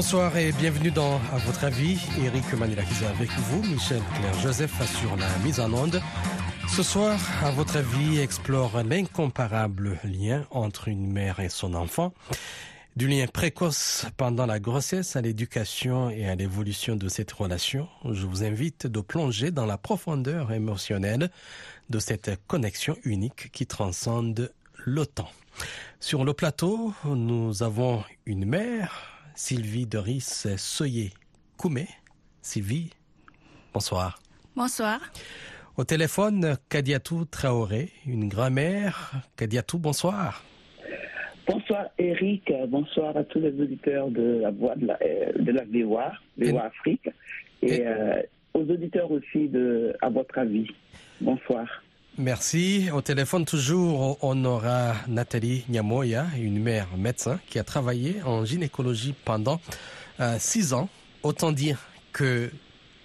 Bonsoir et bienvenue dans À votre avis. Eric Manilakis avec vous. Michel Claire Joseph assure la mise en onde. Ce soir, À votre avis explore l'incomparable lien entre une mère et son enfant. Du lien précoce pendant la grossesse à l'éducation et à l'évolution de cette relation, je vous invite de plonger dans la profondeur émotionnelle de cette connexion unique qui transcende le temps. Sur le plateau, nous avons une mère, Sylvie Doris Soyer Koumé. Sylvie, bonsoir. Bonsoir. Au téléphone, Kadiatou Traoré, une grand-mère. Kadiatou, bonsoir. Bonsoir Eric, bonsoir à tous les auditeurs de la voix de la, euh, de la VOA, VOA Afrique, et, Et- euh, aux auditeurs aussi de À votre avis. Bonsoir. Merci. Au téléphone, toujours, on aura Nathalie Nyamoya, une mère médecin qui a travaillé en gynécologie pendant euh, six ans. Autant dire que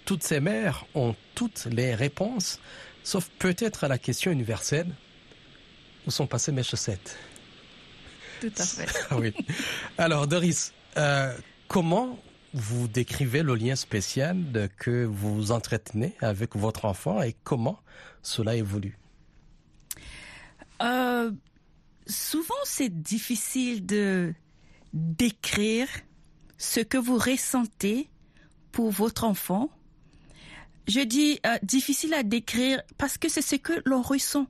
toutes ces mères ont toutes les réponses, sauf peut-être à la question universelle où sont passées mes chaussettes? Tout à fait. Oui. Alors, Doris, euh, comment vous décrivez le lien spécial que vous entretenez avec votre enfant et comment cela évolue? Euh, souvent, c'est difficile de décrire ce que vous ressentez pour votre enfant. Je dis euh, difficile à décrire parce que c'est ce que l'on ressent.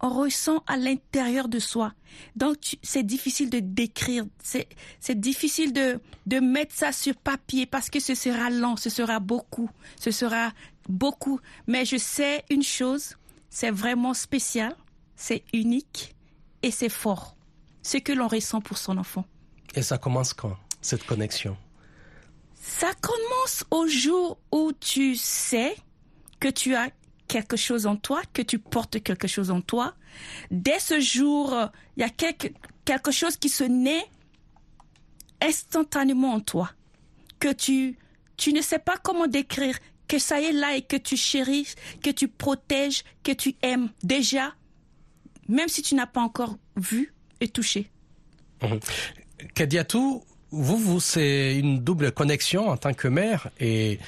On ressent à l'intérieur de soi. Donc, c'est difficile de décrire. C'est c'est difficile de, de mettre ça sur papier parce que ce sera lent, ce sera beaucoup, ce sera beaucoup. Mais je sais une chose, c'est vraiment spécial, c'est unique et c'est fort. Ce que l'on ressent pour son enfant. Et ça commence quand, cette connexion? Ça commence au jour où tu sais que tu as quelque chose en toi, que tu portes quelque chose en toi. Dès ce jour, il y a quelque, quelque chose qui se naît instantanément en toi, que tu, tu ne sais pas comment décrire, que ça est là et que tu chéris, que tu protèges, que tu aimes déjà, même si tu n'as pas encore vu et touché. Kadiatou, vous, vous, c'est une double connexion en tant que mère et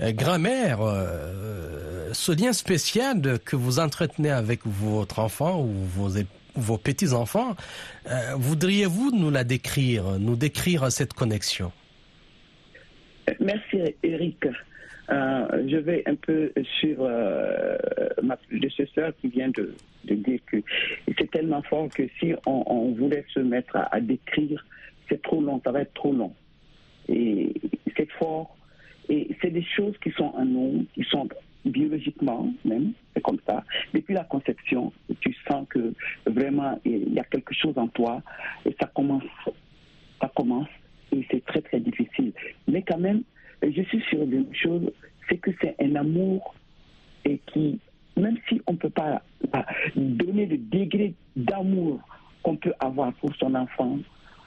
euh, grand-mère. euh, ce lien spécial que vous entretenez avec votre enfant ou vos, petits-enfants, euh, voudriez-vous nous la décrire, nous décrire cette connexion? Merci Eric. Euh, je vais un peu sur euh, prédécesseur qui vient de, de dire que c'est tellement fort que si on, voulait se mettre à, à décrire, c'est trop long, ça va être trop long. Et c'est fort. Et c'est des choses qui sont en nous, qui sont biologiquement même, c'est comme ça. Depuis la conception, tu sens que vraiment il y a quelque chose en toi et ça commence, ça commence et c'est très très difficile. Mais quand même, je suis sûre d'une chose, c'est que c'est un amour et qui, même si on ne peut pas donner le degré d'amour qu'on peut avoir pour son enfant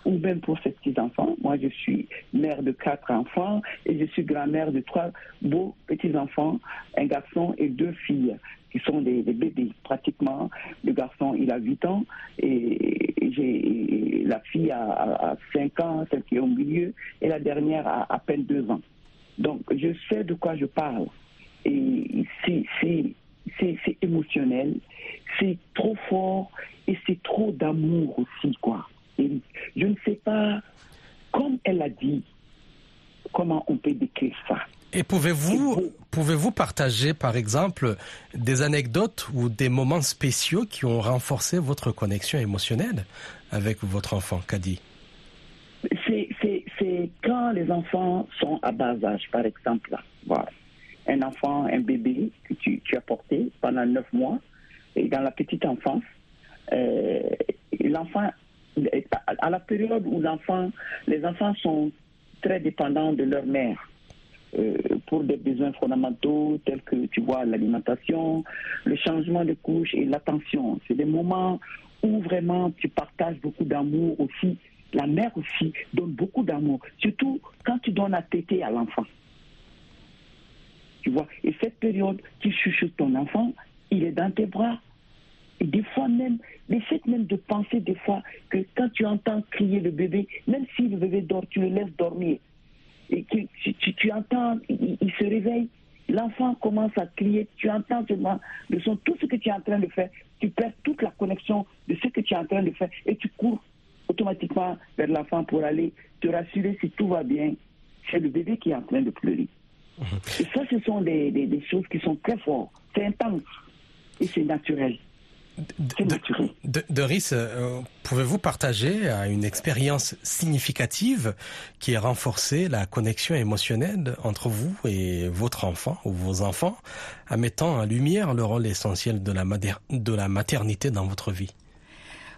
ou même pour ses petits-enfants. Moi, je suis mère de quatre enfants et je suis grand-mère de trois beaux petits-enfants, un garçon et deux filles qui sont des, bébés pratiquement. Le garçon, il a 8 ans et j'ai la fille a, a, a 5 ans, celle qui est au milieu, et la dernière a à peine 2 ans. Donc, je sais de quoi je parle. Et c'est- c'est c'est- émotionnel, c'est trop fort et c'est trop d'amour aussi, quoi. Et je ne sais pas, comme elle a dit, comment on peut décrire ça. Et pouvez-vous pouvez-vous partager, par exemple, des anecdotes ou des moments spéciaux qui ont renforcé votre connexion émotionnelle avec votre enfant, Kadi? C'est quand les enfants sont à bas âge, par exemple. Voilà. Un enfant, un bébé que tu, as porté pendant neuf mois, et dans la petite enfance, euh, l'enfant, à la période où les enfants sont très dépendants de leur mère. euh, pour des besoins fondamentaux tels que, tu vois, l'alimentation, le changement de couche et l'attention. C'est des moments où vraiment tu partages beaucoup d'amour aussi. La mère aussi donne beaucoup d'amour, surtout quand tu donnes à téter à l'enfant. Tu vois, et cette période, tu chuchotes ton enfant, il est dans tes bras. Et des fois même, fait même de penser des fois que quand tu entends crier le bébé, même si le bébé dort, tu le laisses dormir. et que tu, entends, il, se réveille, l'enfant commence à crier, tu entends seulement le son, tout ce que tu es en train de faire, tu perds toute la connexion de ce que tu es en train de faire et tu cours automatiquement vers l'enfant pour aller te rassurer si tout va bien. C'est le bébé qui est en train de pleurer. Et ça, ce sont des, des choses qui sont très fortes. C'est intense et c'est naturel. Doris, euh, pouvez-vous partager euh, une expérience significative qui a renforcé la connexion émotionnelle entre vous et votre enfant ou vos enfants, en mettant en lumière le rôle essentiel de la, de la maternité dans votre vie?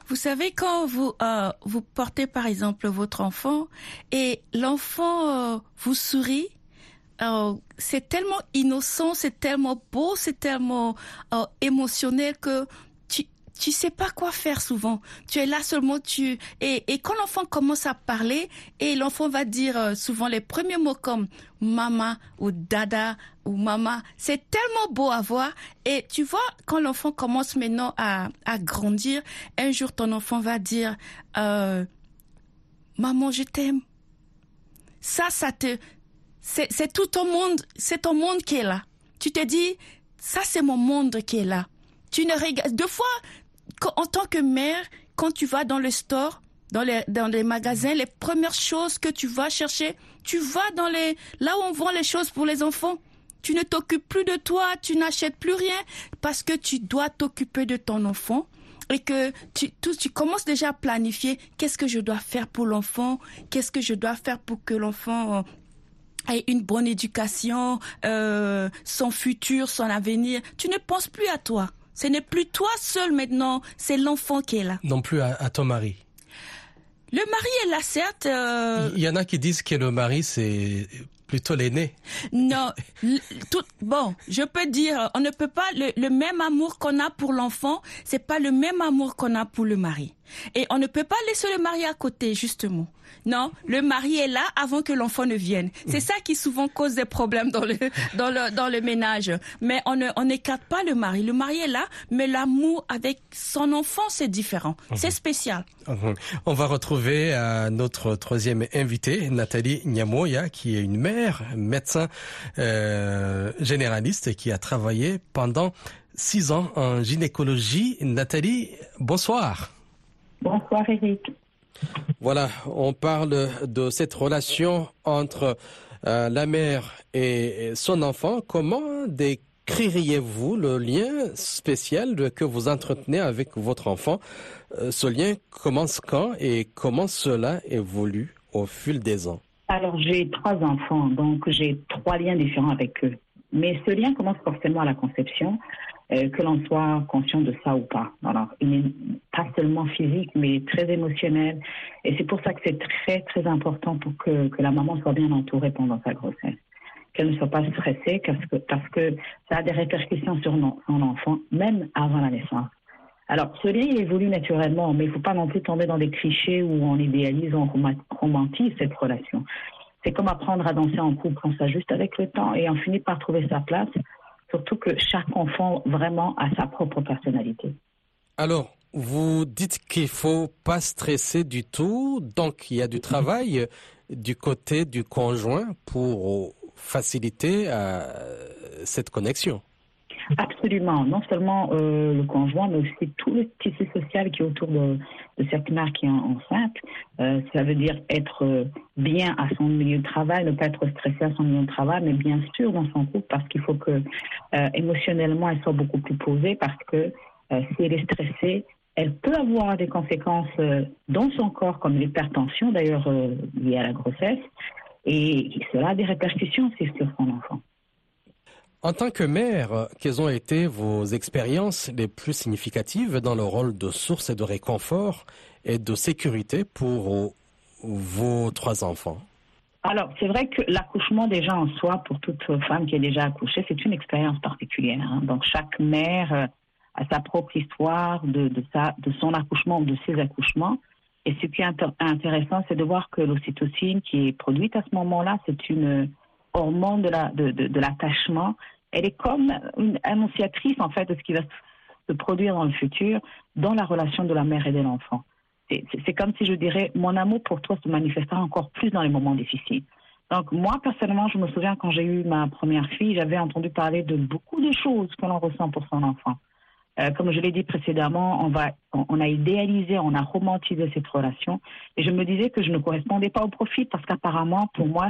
Vous savez, quand vous, euh, vous portez par exemple votre enfant et l'enfant vous sourit, c'est tellement innocent, c'est tellement beau, c'est tellement émotionnel que tu sais pas quoi faire souvent. Tu es là seulement tu et, et quand l'enfant commence à parler et l'enfant va dire euh, souvent les premiers mots comme maman ou dada ou maman, c'est tellement beau à voir et tu vois quand l'enfant commence maintenant à, à grandir, un jour ton enfant va dire euh, maman je t'aime. Ça ça te c'est tout ton monde, c'est ton monde qui est là. Tu te dis ça c'est mon monde qui est là. Tu ne regardes deux fois en tant que mère, quand tu vas dans le store, dans les, dans les magasins, les premières choses que tu vas chercher, tu vas dans les, là où on vend les choses pour les enfants. Tu ne t'occupes plus de toi, tu n'achètes plus rien parce que tu dois t'occuper de ton enfant et que tu, tu commences déjà à planifier qu'est-ce que je dois faire pour l'enfant, qu'est-ce que je dois faire pour que l'enfant ait une bonne éducation, euh, son futur, son avenir. Tu ne penses plus à toi. Ce n'est plus toi seul maintenant, c'est l'enfant qui est là. Non plus à, ton mari. Le mari est là, certes. Euh, Il y en a qui disent que le mari, c'est plutôt l'aîné. Non, tout, bon, je peux dire, on ne peut pas le, le même amour qu'on a pour l'enfant, c'est pas le même amour qu'on a pour le mari. Et on ne peut pas laisser le mari à côté, justement. Non, le mari est là avant que l'enfant ne vienne. C'est ça qui souvent cause des problèmes dans le, dans le, dans le ménage. Mais on ne, on n'écarte pas le mari. Le mari est là, mais l'amour avec son enfant, c'est différent. C'est mhm. spécial. Mhm. On va retrouver euh, notre troisième invité, Nathalie Nyamoya, qui est une mère, médecin euh, généraliste qui a travaillé pendant six ans en gynécologie. Nathalie, bonsoir. Bonsoir Eric. Voilà, on parle de cette relation entre euh, la mère et son enfant. Comment décririez-vous le lien spécial que vous entretenez avec votre enfant? Euh, Ce lien commence quand et comment cela évolue au fil des ans? Alors j'ai trois enfants, donc j'ai trois liens différents avec eux. Mais ce lien commence forcément à la conception. Euh, que l'on soit conscient de ça ou pas. Alors, n'est pas seulement physique, mais très émotionnel. Et c'est pour ça que c'est très, très important pour que, que la maman soit bien entourée pendant sa grossesse. Qu'elle ne soit pas stressée parce que, parce que ça a des répercussions sur son enfant, même avant la naissance. Alors, ce lien, évolue naturellement, mais il ne faut pas non plus tomber dans des clichés où on idéalise, on romantise cette relation. C'est comme apprendre à danser en couple, on s'ajuste avec le temps et on finit par trouver sa place surtout que chaque enfant vraiment a sa propre personnalité. Alors, vous dites qu'il faut pas stresser du tout, donc il y a du travail du côté du conjoint pour faciliter euh, cette connexion. Absolument. Non seulement euh, le conjoint, mais aussi tout le tissu social qui est autour de, cette mère qui est enceinte. Euh, ça veut dire être euh, bien à son milieu de travail, ne pas être stressé à son milieu de travail, mais bien sûr dans son couple parce qu'il faut que émotionnellement elle soit beaucoup plus posée parce que si elle est stressée, elle peut avoir des conséquences dans son corps comme l'hypertension d'ailleurs liée à la grossesse et cela a des répercussions aussi sur son enfant. En tant que mère, quelles ont été vos expériences les plus significatives dans le rôle de source et de réconfort et de sécurité pour vos trois enfants? Alors, c'est vrai que l'accouchement déjà en soi, pour toute femme qui est déjà accouchée, c'est une expérience particulière. Hein. Donc, chaque mère euh, a sa propre histoire de, de, de son accouchement ou de ses accouchements. Et ce qui est intéressant, c'est de voir que l'ocytocine qui est produite à ce moment-là, c'est une hormone de l'attachement. De, elle est comme une annonciatrice en fait de ce qui va se produire dans le futur dans la relation de la mère et de l'enfant. C'est comme si je dirais mon amour pour toi se manifestera encore plus dans les moments difficiles. Donc moi, personnellement, je me souviens quand j'ai eu ma première fille, j'avais entendu parler de beaucoup de choses que l'on ressent pour son enfant. Euh, comme je l'ai dit précédemment, on, a idéalisé, on a romantisé cette relation. Et je me disais que je ne correspondais pas au profil parce qu'apparemment, pour moi,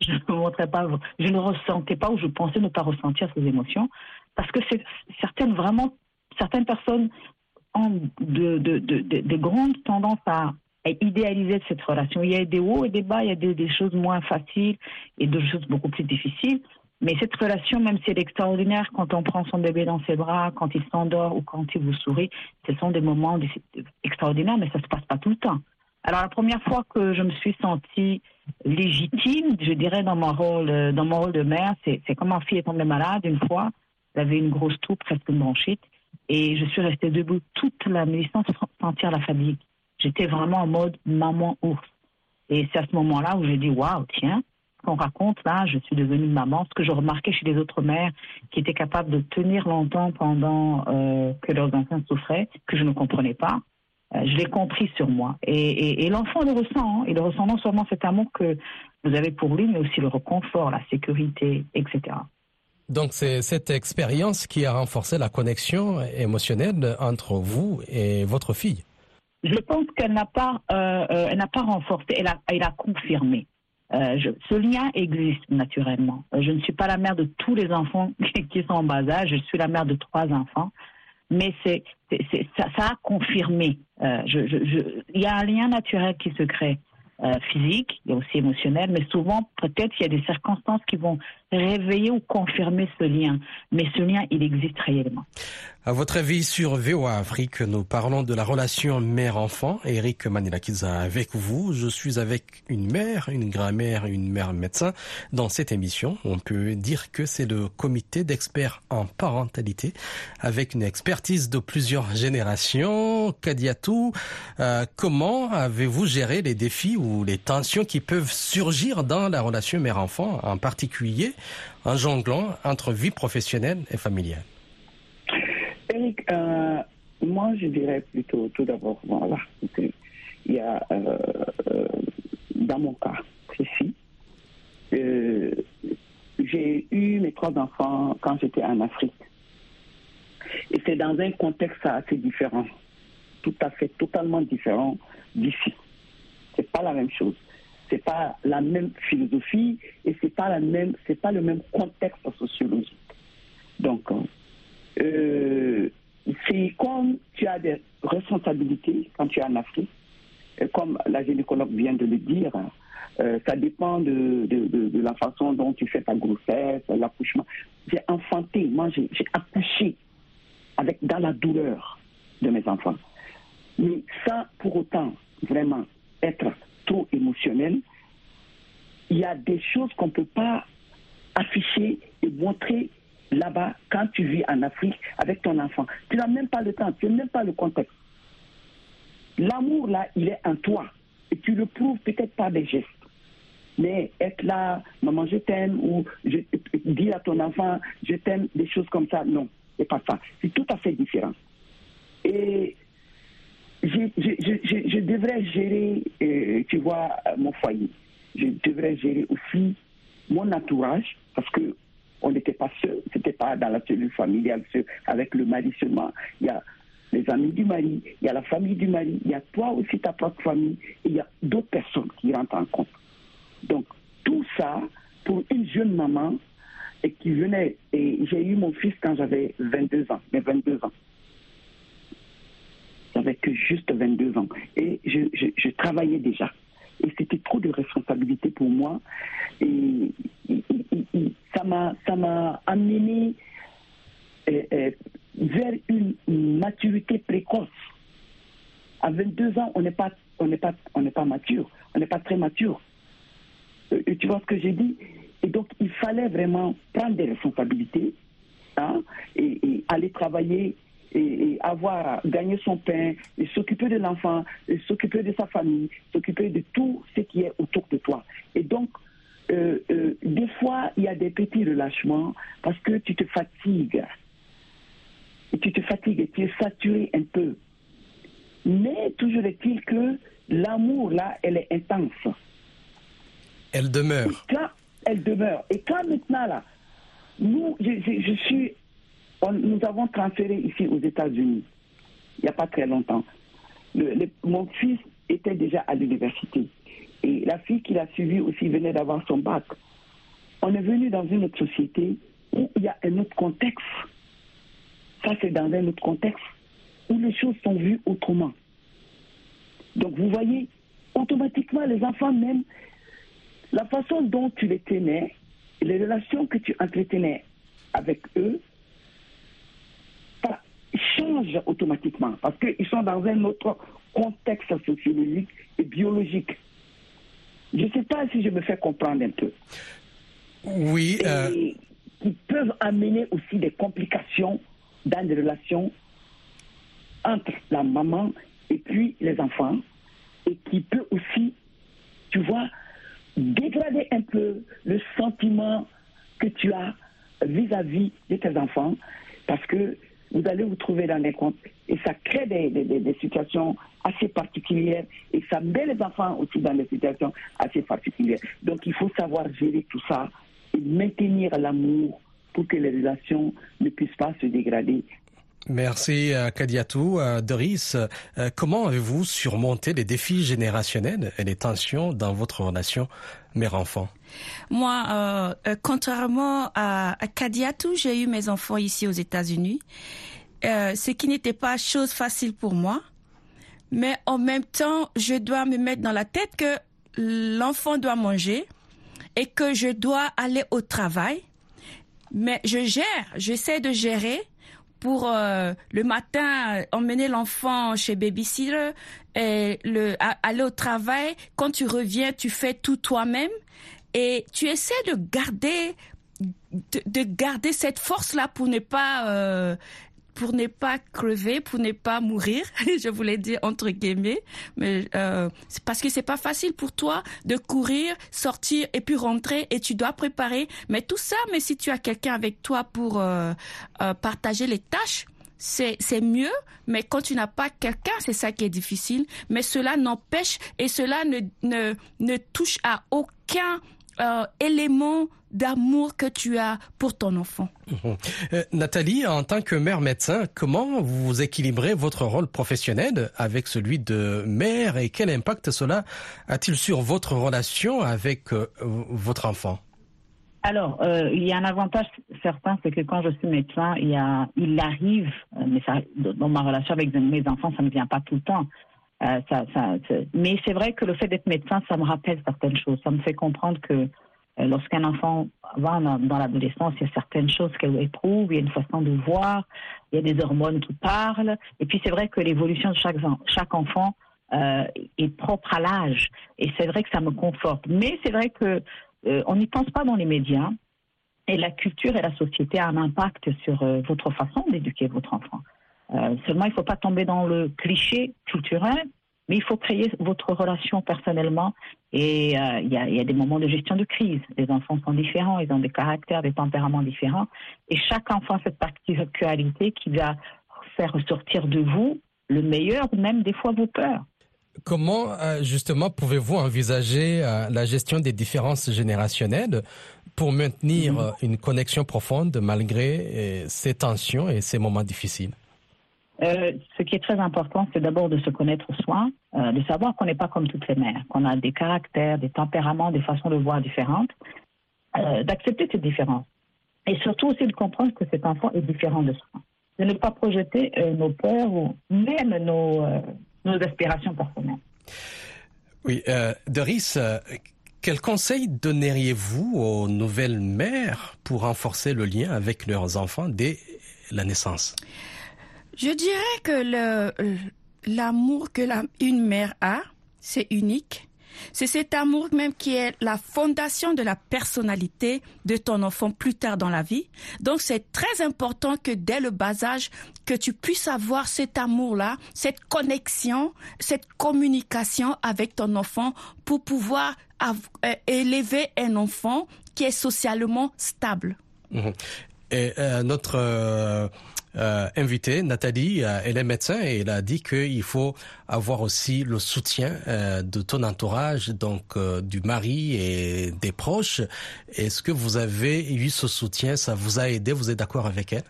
je ne montrais pas, je ne ressentais pas ou je pensais ne pas ressentir ces émotions parce que certaines vraiment, certaines personnes ont de, de, de, de grandes tendances à, idéaliser cette relation. Il y a des hauts et des bas, il y a des, des choses moins faciles et des choses beaucoup plus difficiles. Mais cette relation, même si elle est extraordinaire, quand on prend son bébé dans ses bras, quand il s'endort ou quand il vous sourit, ce sont des moments extraordinaires, mais ça ne se passe pas tout le temps. Alors la première fois que je me suis sentie légitime, je dirais dans mon rôle, euh, dans mon rôle de mère, c'est quand ma fille est tombée malade une fois. Elle avait une grosse toux, presque une bronchite, et je suis restée debout toute la nuit sans sentir la fatigue. J'étais vraiment en mode maman ours. Et c'est à ce moment-là où j'ai dit waouh, tiens, qu'on raconte là, je suis devenue maman, ce que je remarquais chez les autres mères qui étaient capables de tenir longtemps pendant euh, que leurs enfants souffraient, que je ne comprenais pas. Euh, je l'ai compris sur moi. Et, l'enfant le ressent. Hein. Il ressent non seulement cet amour que vous avez pour lui, mais aussi le reconfort, la sécurité, etc. Donc c'est cette expérience qui a renforcé la connexion émotionnelle entre vous et votre fille. Je pense qu'elle n'a pas, euh, elle n'a pas renforcé, elle a, elle a confirmé. Euh, ce lien existe naturellement. Euh, je ne suis pas la mère de tous les enfants qui sont en bas âge, je suis la mère de trois enfants, mais c'est, ça, a confirmé. Euh, il y a un lien naturel qui se crée. Euh, physique, il y a aussi émotionnel, mais souvent, peut-être, il y a des circonstances qui vont réveiller ou confirmer ce lien. Mais ce lien, il existe réellement. À votre avis, sur VOA Afrique, nous parlons de la relation mère-enfant. Eric Manilakiza avec vous. Je suis avec une mère, une grand-mère, une mère médecin. Dans cette émission, on peut dire que c'est le comité d'experts en parentalité avec une expertise de plusieurs générations. Kadiatou, euh, comment avez-vous géré les défis ou les tensions qui peuvent surgir dans la relation mère-enfant, en particulier en jonglant entre vie professionnelle et familiale? Eric, euh, moi je dirais plutôt tout d'abord, voilà, il y a euh, euh, dans mon cas précis, j'ai eu mes trois enfants quand j'étais en Afrique. Et c'est dans un contexte assez différent, tout à fait totalement différent d'ici. C'est pas la même chose. C'est pas la même philosophie et c'est pas la même, c'est pas le même contexte sociologique. Donc, euh, c'est comme tu as des responsabilités quand tu es en Afrique, comme la gynécologue vient de le dire, euh, ça dépend de, de, la façon dont tu fais ta grossesse, l'accouchement. J'ai enfanté, moi j'ai accouché avec, dans la douleur de mes enfants. Mais sans pour autant vraiment il y a des choses qu'on ne peut pas afficher et montrer là-bas, quand tu vis en Afrique avec ton enfant, tu n'as même pas le temps, tu n'as même pas le contexte. L'amour, là, il est en toi. Et tu le prouves peut-être par des gestes. Mais être là, maman, je t'aime, ou dire à ton enfant, je t'aime, des choses comme ça, non, c'est pas ça. C'est tout à fait différent. Et je, devrais gérer, euh, tu vois, mon foyer. Je devrais gérer aussi mon entourage, parce que on n'était pas seul, c'était pas dans la cellule familiale avec le mari seulement. Il y a les amis du mari, il y a la famille du mari, il y a toi aussi ta propre famille, et il y a d'autres personnes qui rentrent en compte. Donc, tout ça, pour une jeune maman, et qui venait, et j'ai eu mon fils quand j'avais 22 ans, mais 22 ans. J'avais que juste 22 ans. Et je, travaillais déjà. Et c'était trop de responsabilités pour moi. Et ça m'a, ça m'a amené euh, euh, vers une maturité précoce. À 22 ans, on n'est pas, pas, pas mature, on n'est pas très mature. Euh, tu vois ce que j'ai dit? Et donc, il fallait vraiment prendre des responsabilités hein, et, aller travailler et, avoir gagné son pain, et s'occuper de l'enfant, s'occuper de sa famille, s'occuper de tout ce qui est autour de toi. Et donc, euh, euh, des fois, il y a des petits relâchements parce que tu te fatigues. Et tu te fatigues et tu es saturé un peu. Mais toujours est-il que l'amour, là, elle est intense. Elle demeure. Quand, elle demeure. Et quand maintenant, là, nous, je, suis, nous avons transféré ici aux États-Unis, il n'y a pas très longtemps. mon fils était déjà à l'université. Et la fille qui l'a suivi aussi venait d'avoir son bac. On est venu dans une autre société où il y a un autre contexte. Ça, c'est dans un autre contexte où les choses sont vues autrement. Donc, vous voyez, automatiquement, les enfants même, la façon dont tu les tenais, les relations que tu entretenais avec eux, change automatiquement parce qu'ils sont dans un autre contexte sociologique et biologique. Je ne sais pas si je me fais comprendre un peu. Oui. Euh... qui peuvent amener aussi des complications dans les relations entre la maman et puis les enfants, et qui peut aussi, tu vois, dégrader un peu le sentiment que tu as vis-à-vis de tes enfants, parce que vous allez vous trouver dans des comptes. Et ça crée des, des, situations assez particulières. Et ça met les enfants aussi dans des situations assez particulières. Donc il faut savoir gérer tout ça et maintenir l'amour pour que les relations ne puissent pas se dégrader Merci euh, Kadiatou. Euh, Doris, euh, comment avez-vous surmonté les défis générationnels et les tensions dans votre relation mère-enfant? Moi, contrairement à, à Kadiatou, j'ai eu mes enfants ici aux États-Unis, ce qui n'était pas chose facile pour moi. Mais en même temps, je dois me mettre dans la tête que l'enfant doit manger et que je dois aller au travail. Mais je gère, j'essaie de gérer pour euh, le matin emmener l'enfant chez babysitter et le aller au travail. Quand tu reviens, tu fais tout toi-même et tu essaies de garder de, garder cette force là pour ne pas euh, pour ne pas crever, pour ne pas mourir, je voulais dire entre guillemets, mais euh, parce que c'est pas facile pour toi de courir, sortir et puis rentrer et tu dois préparer. Mais tout ça, mais si tu as quelqu'un avec toi pour euh, euh, partager les tâches, c'est c'est mieux. Mais quand tu n'as pas quelqu'un, c'est ça qui est difficile. Mais cela n'empêche et cela ne ne ne touche à aucun euh, élément d'amour que tu as pour ton enfant. Euh, Nathalie, en tant que mère médecin, comment vous équilibrez votre rôle professionnel avec celui de mère et quel impact cela a-t-il sur votre relation avec euh, votre enfant? Alors, euh, il y a un avantage certain, c'est que quand je suis médecin, il, y a, il arrive, mais ça, dans ma relation avec mes enfants, ça ne vient pas tout le temps. ça, ça, mais c'est vrai que le fait d'être médecin, ça me rappelle certaines choses. Ça me fait comprendre que euh, lorsqu'un enfant va dans l'adolescence, il y a certaines choses qu'elle éprouve, il y a une façon de voir, il y a des hormones qui parlent. Et puis c'est vrai que l'évolution de chaque, enfant euh, est propre à l'âge. Et c'est vrai que ça me conforte. Mais c'est vrai que euh, n'y pense pas dans les médias. Et la culture et la société a un impact sur euh, votre façon d'éduquer votre enfant. Euh, seulement, il ne faut pas tomber dans le cliché culturel mais il faut créer votre relation personnellement. Et euh, il y, a, y, a, des moments de gestion de crise. Les enfants sont différents, ils ont des caractères, des tempéraments différents. Et chaque enfant a cette particularité qui va faire ressortir de vous le meilleur ou même des fois vos peurs. Comment euh, justement pouvez-vous envisager euh, la gestion des différences générationnelles pour maintenir mhm. une connexion profonde malgré ces tensions et ces moments difficiles? Euh, ce qui est très important, c'est d'abord de se connaître soi, euh, de savoir qu'on n'est pas comme toutes les mères, qu'on a des caractères, des tempéraments, des façons de voir différentes, euh, d'accepter ces différences. Et surtout aussi de comprendre que cet enfant est différent de soi. De ne pas projeter nos peurs ou même nos, nos aspirations personnelles. Oui, Doris, quels conseils donneriez-vous aux nouvelles mères pour renforcer le lien avec leurs enfants dès la naissance? Je dirais que l'amour que la, une mère a, c'est unique. C'est cet amour même qui est la fondation de la personnalité de ton enfant plus tard dans la vie. Donc c'est très important que dès le bas âge, que tu puisses avoir cet amour-là, cette connexion, cette communication avec ton enfant pour pouvoir euh, élever un enfant qui est socialement stable. Mmh. Et euh, notre euh, euh, invitée, Nathalie, euh, elle est médecin et elle a dit qu'il faut avoir aussi le soutien euh, de ton entourage, donc du mari et des proches. Est-ce que vous avez eu ce soutien? Ça vous a aidé? Vous êtes d'accord avec elle?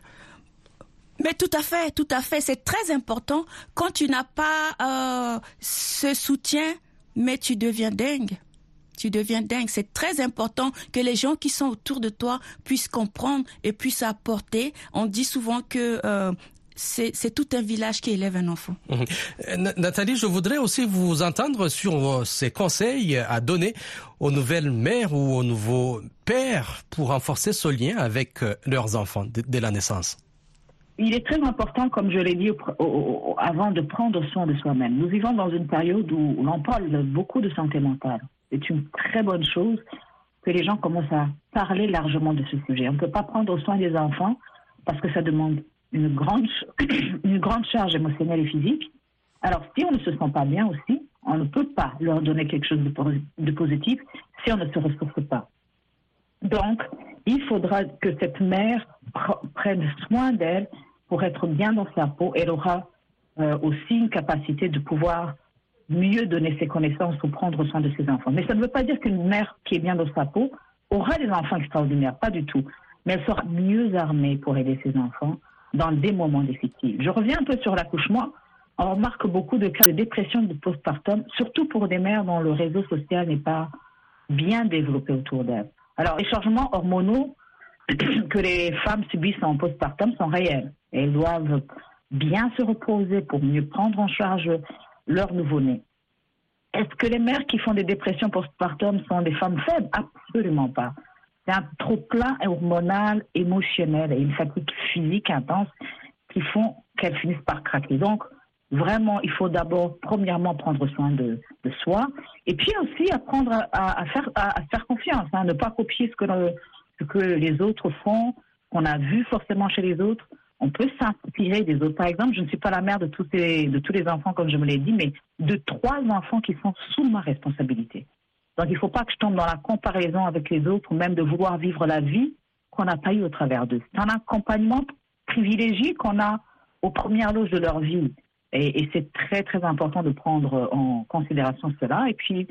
Mais tout à fait, tout à fait. C'est très important. Quand tu n'as pas ce soutien, mais tu deviens dingue tu deviens dingue. C'est très important que les gens qui sont autour de toi puissent comprendre et puissent apporter. On dit souvent que euh, c'est tout un village qui élève un enfant. Mhm. Nathalie, je voudrais aussi vous entendre sur ces conseils à donner aux nouvelles mères ou aux nouveaux pères pour renforcer ce lien avec euh, leurs enfants dès la naissance. Il est très important, comme je l'ai dit avant, de prendre soin de soi-même. Nous vivons dans une période où l'on parle beaucoup de santé mentale c'est une très bonne chose que les gens commencent à parler largement de ce sujet. On ne peut pas prendre soin des enfants parce que ça demande une grande, une grande charge émotionnelle et physique. Alors, si on ne se sent pas bien aussi, on ne peut pas leur donner quelque chose de positif si on ne se ressource pas. Donc, il faudra que cette mère prenne soin d'elle pour être bien dans sa peau. Elle aura euh, aussi une capacité de pouvoir mieux donner ses connaissances ou prendre soin de ses enfants. Mais ça ne veut pas dire qu'une mère qui est bien dans sa peau aura des enfants extraordinaires, pas du tout. Mais elle sera mieux armée pour aider ses enfants dans des moments difficiles. Je reviens un peu sur l'accouchement. On remarque beaucoup de cas de dépression de postpartum, surtout pour des mères dont le réseau social n'est pas bien développé autour d'elles. Alors, les changements hormonaux que les femmes subissent en postpartum sont réels. elles doivent bien se reposer pour mieux prendre en charge leur nouveau-né. Est-ce que les mères qui font des dépressions postpartum sont des femmes faibles? Absolument pas. C'est un trop-plein hormonal, émotionnel et une fatigue physique intense qui font qu'elles finissent par craquer. Donc, vraiment, il faut d'abord, premièrement, prendre soin de, soi et puis aussi apprendre à, faire, à, faire confiance, hein, ne pas copier ce que les autres font, qu'on a vu forcément chez les autres on peut s'inspirer des autres. Par exemple, je ne suis pas la mère de tous, les, enfants, comme je me l'ai dit, mais de trois enfants qui sont sous ma responsabilité. Donc, il ne faut pas que je tombe dans la comparaison avec les autres, ou même de vouloir vivre la vie qu'on n'a pas eu au travers d'eux. C'est un accompagnement privilégié qu'on a aux premières loges de leur vie. Et, c'est très, très important de prendre en considération cela. Et puis,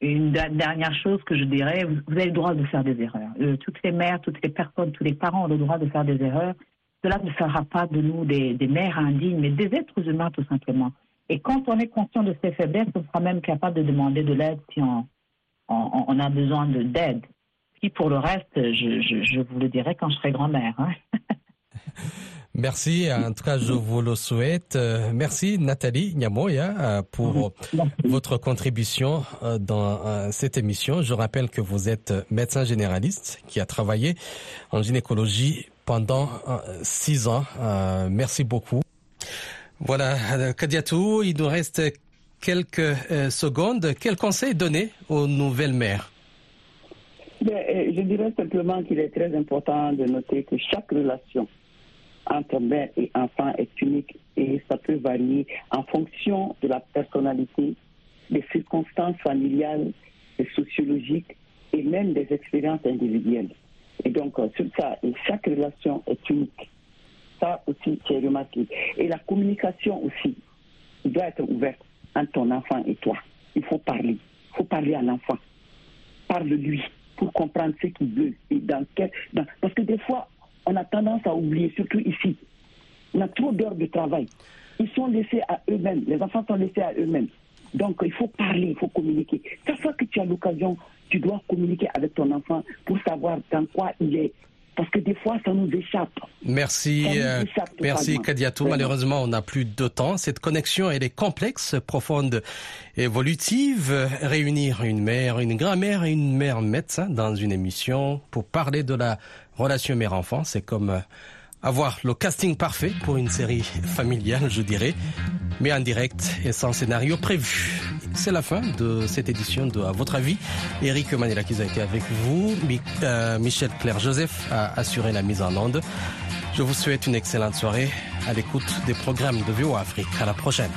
une dernière chose que je dirais, vous, avez le droit de faire des erreurs. Euh, toutes les mères, toutes les personnes, tous les parents ont le droit de faire des erreurs cela ne fera pas de nous des, mères indignes, mais des êtres humains tout simplement. Et quand on est conscient de ces faiblesses, on sera même capable de demander de l'aide si on, a besoin d'aide. Puis pour le reste, je, vous le dirai quand je serai grand-mère. Hein. Merci, en tout cas, je vous le souhaite. Euh, merci Nathalie Nyamoya euh, pour votre contribution euh, dans cette émission. Je rappelle que vous êtes médecin généraliste qui a travaillé en gynécologie pendant six ans. Merci beaucoup. Voilà, Kadiatou, il nous reste quelques secondes. Quel conseil donner aux nouvelles mères? Ben, Je dirais simplement qu'il est très important de noter que chaque relation entre mère et enfant est unique et ça peut varier en fonction de la personnalité, des circonstances familiales, et sociologiques et même des expériences individuelles. Et donc, euh, sur ça, chaque relation est unique. Ça aussi, c'est remarqué. Et la communication aussi doit être ouverte entre ton enfant et toi. Il faut parler. Il faut parler à l'enfant. Parle-lui pour comprendre ce qu'il veut et parce que des fois, on a tendance à oublier, surtout ici. On a trop d'heures de travail. Ils sont laissés à eux-mêmes. Les enfants sont laissés à eux-mêmes. Donc, il faut parler, il faut communiquer. Tu as l'occasion, tu dois communiquer avec ton enfant pour savoir dans quoi il est. Parce que des fois, ça nous échappe. Merci, euh, merci Kadiatou. Malheureusement, on n'a plus de temps. Cette connexion, elle est complexe, profonde, évolutive. Réunir une mère, une grand-mère et une mère médecin dans une émission pour parler de la relation mère-enfant, c'est comme euh, avoir le casting parfait pour une série familiale, je dirais, mais en direct et sans scénario prévu. C'est la fin de cette édition de À votre avis. Eric Manila qui a été avec vous. Euh, Michel Claire Joseph a assuré la mise en onde. Je vous souhaite une excellente soirée à l'écoute des programmes de VO Afrique. À la prochaine.